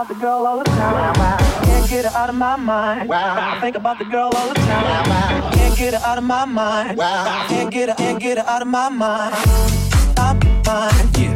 about the girl all the time. Can't get her out of my mind. I think about the girl all the time. Can't get her out of my mind. Can't get her, can't get her out of my mind. Stop mind, yeah.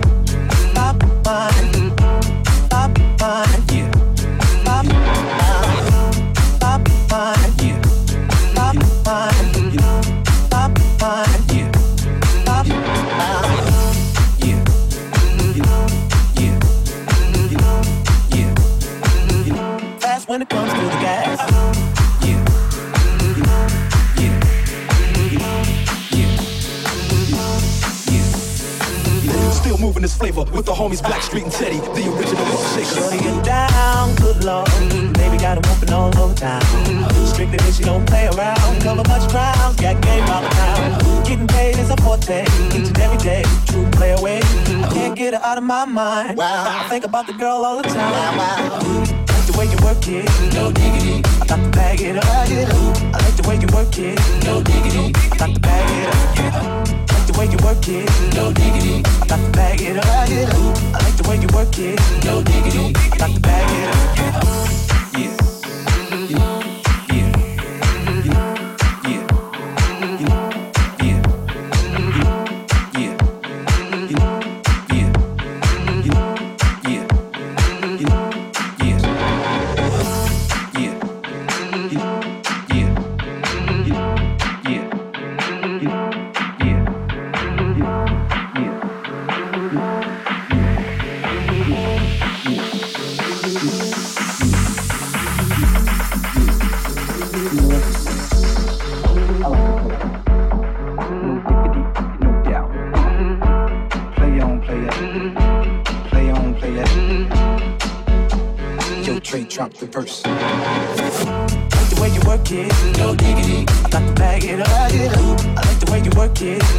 Blackstreet and Teddy, the original shaker. Shorty get down, good lord. Baby got him whooping all over town. Strictly bitch, she don't play around. Cover much ground, got game all around. Getting paid is a forte, each and every day. True play away. I can't get her out of my mind. Wow. I think about the girl all the time. Wow, wow the way you work it, no diggity. I got to bag it up. I like the way you work it, no diggity. I got to bag it up. The way you work it, no diggity. I got to bag it up. I like the way you work it, no diggity. I got to bag it up. kids.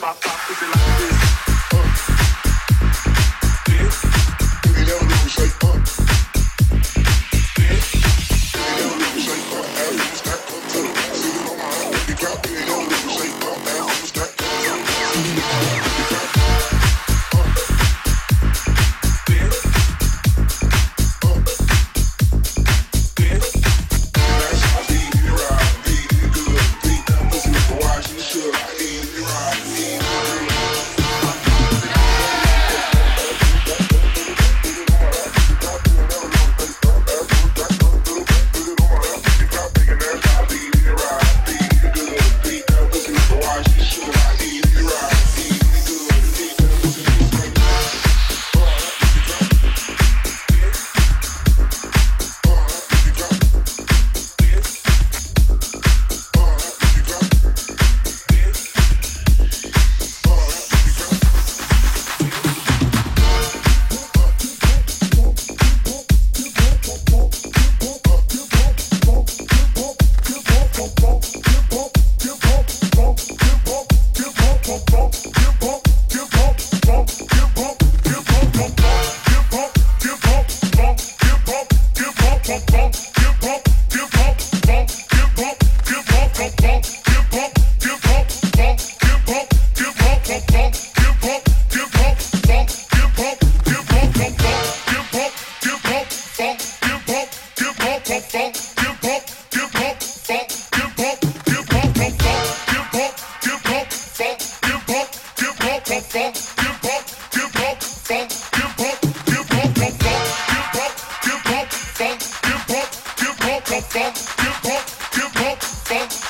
my pockets and like this. give up, give up, fuck.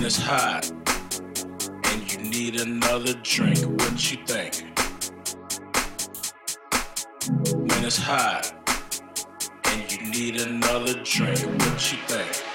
and it's hot, and you need another drink, what you think? When it's hot, and you need another drink, what you think?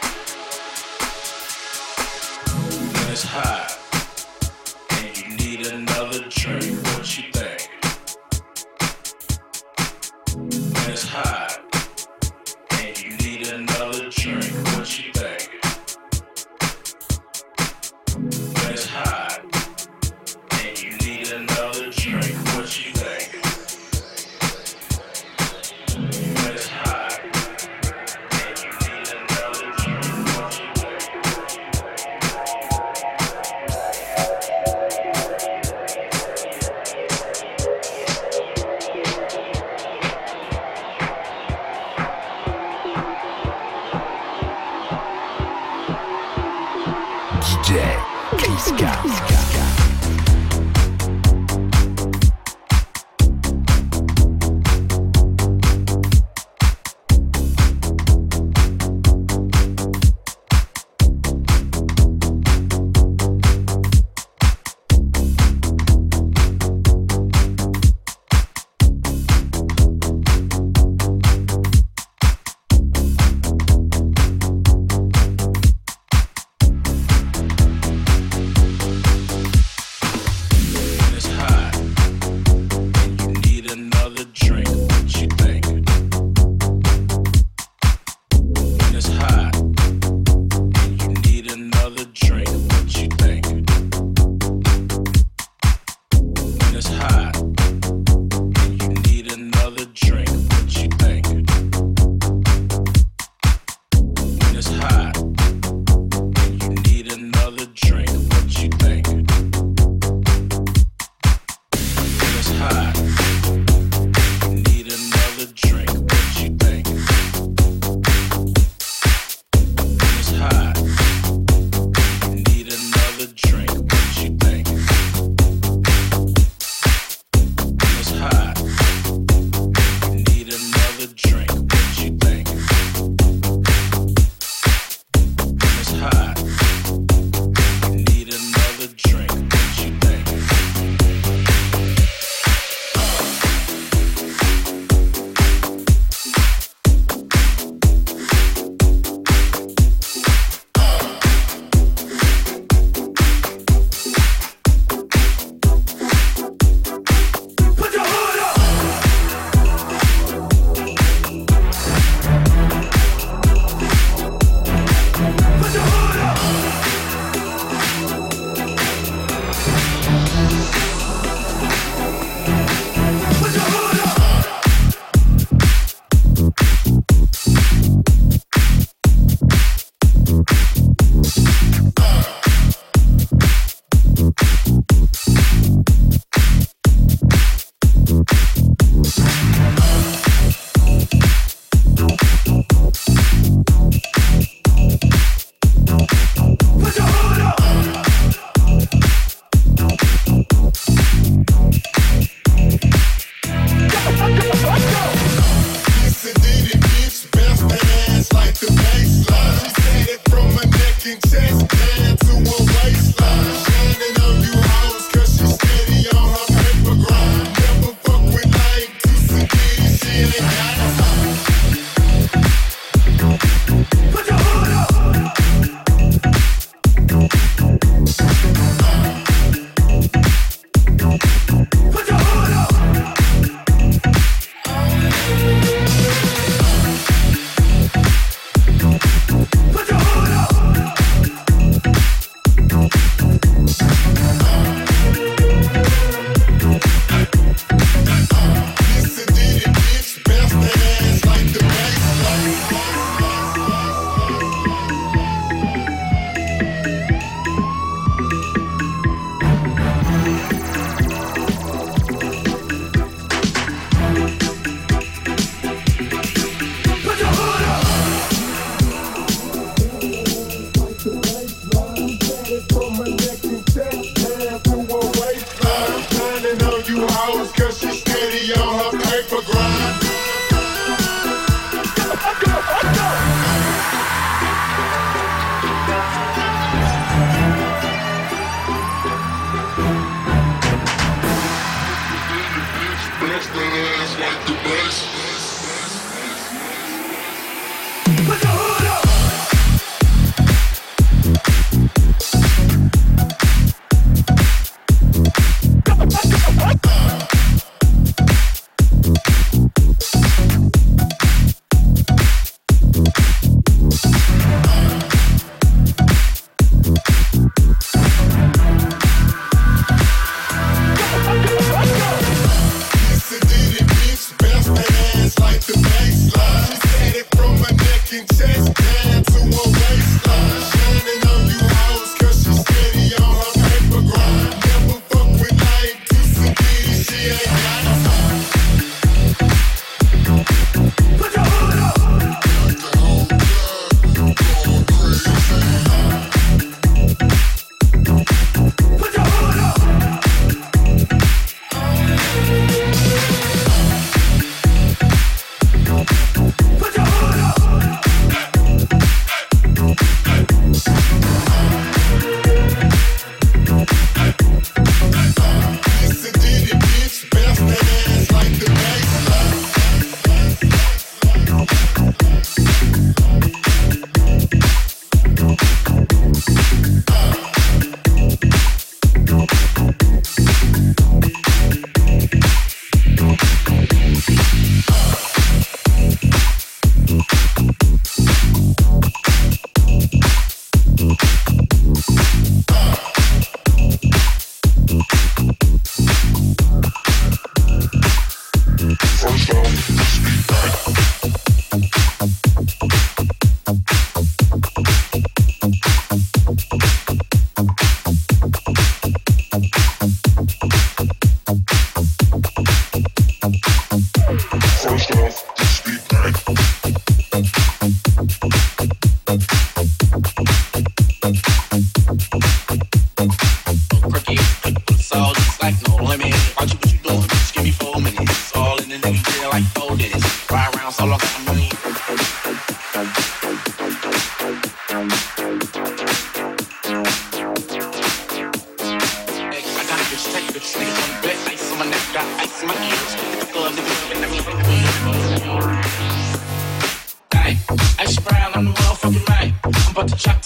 She never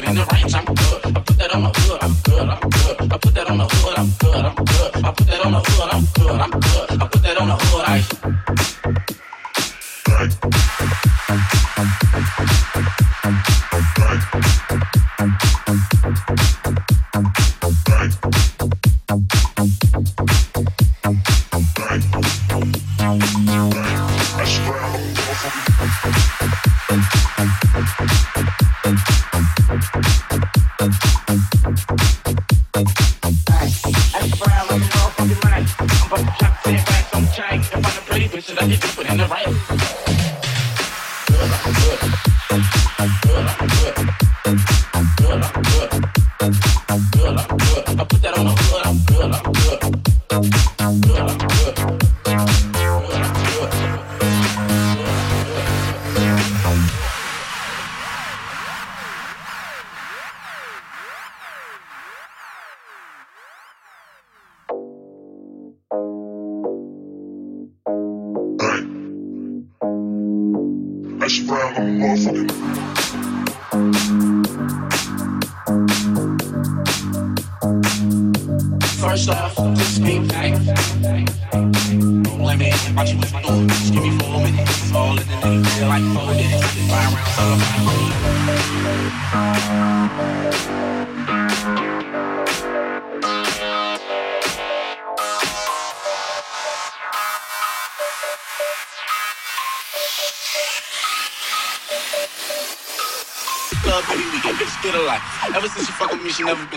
been the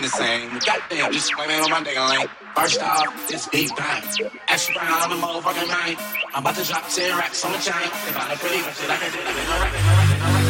same. Goddamn, just man on my nigga lane. First off, it's big bang. Extra brown, I'm a motherfucking man. I'm about to drop 10 racks on the chain. If I look pretty, I it. No rack, no rack, no rack,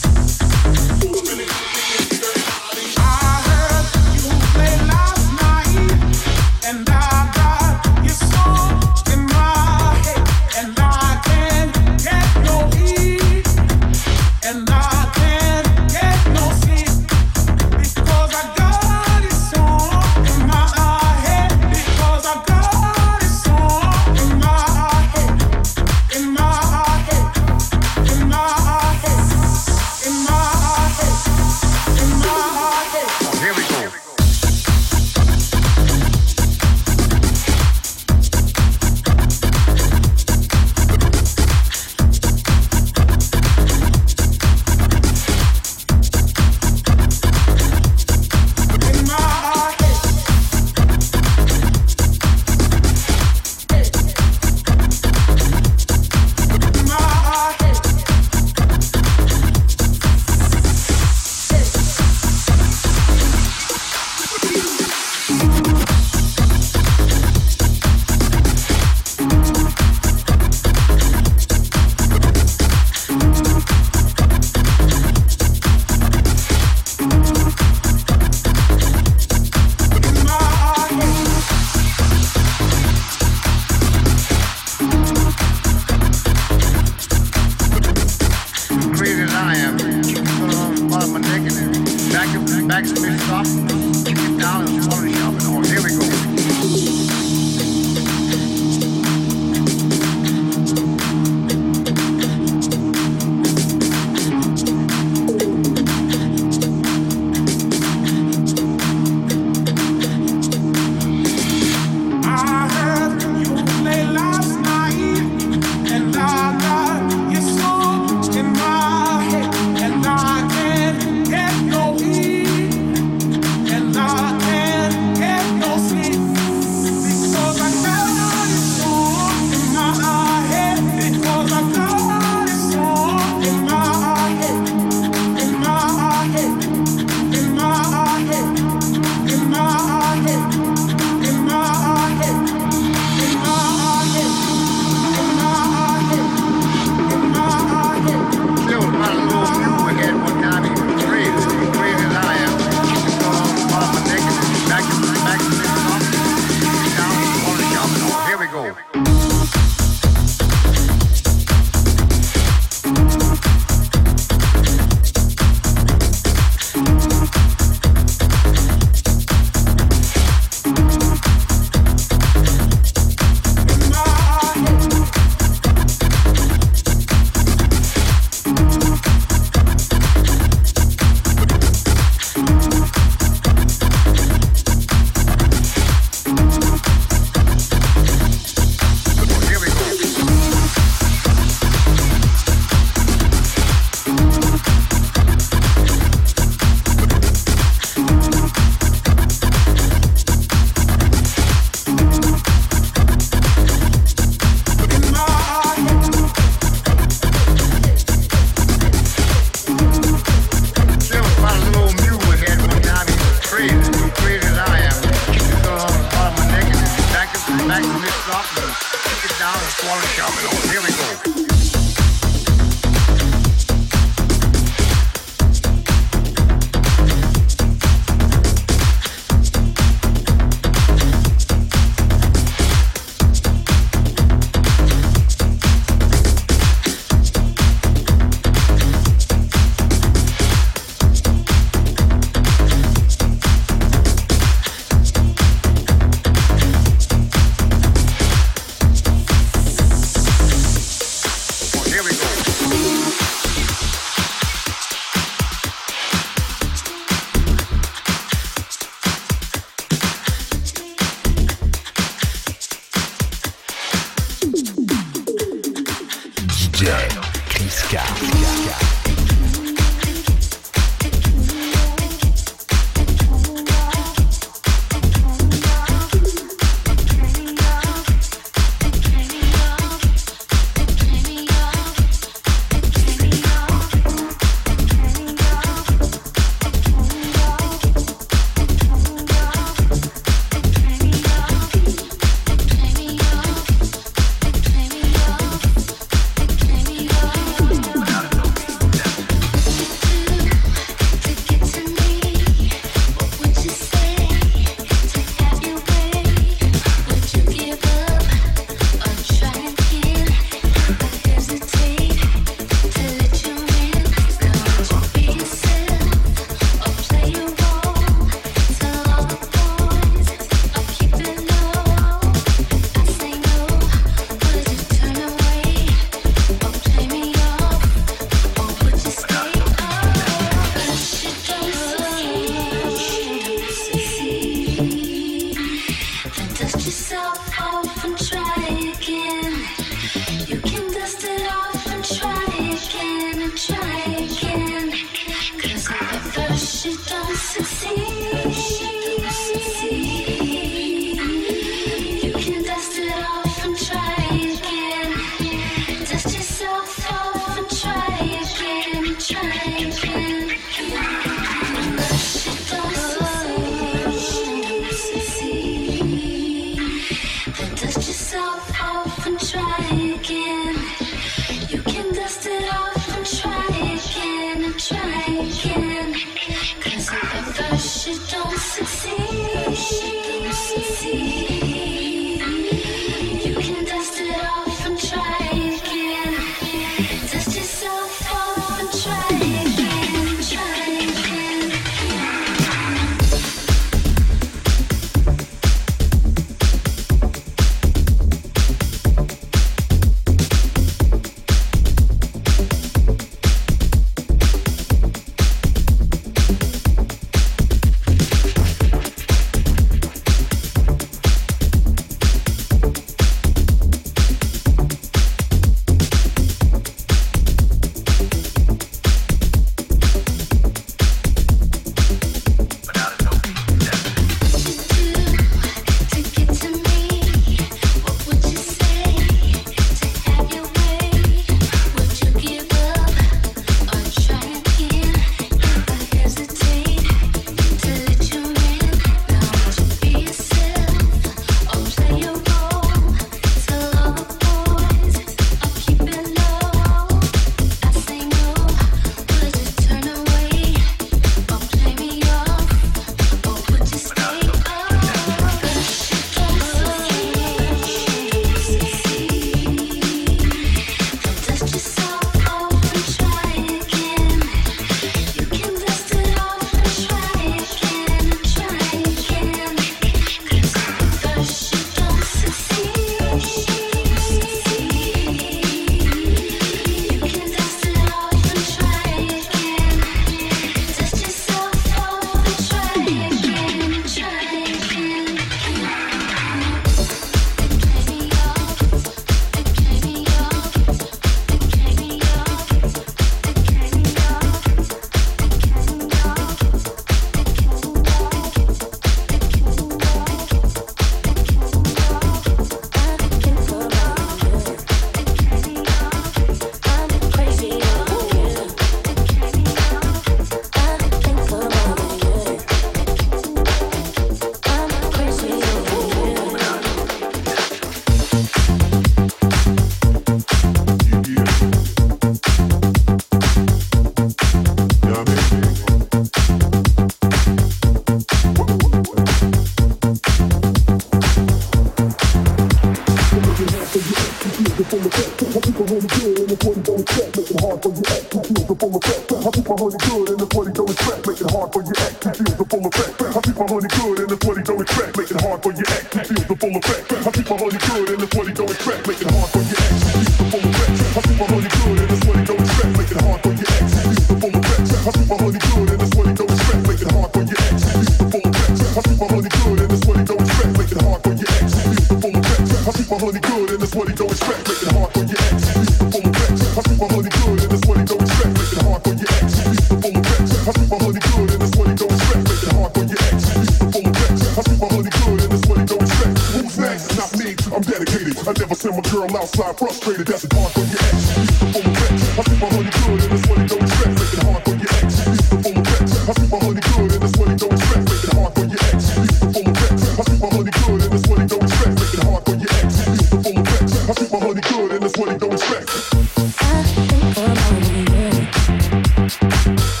I'm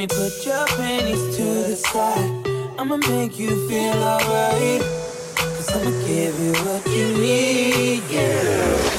me put your panties to the side. I'ma make you feel alright. Cause I'ma give you what you need, yeah.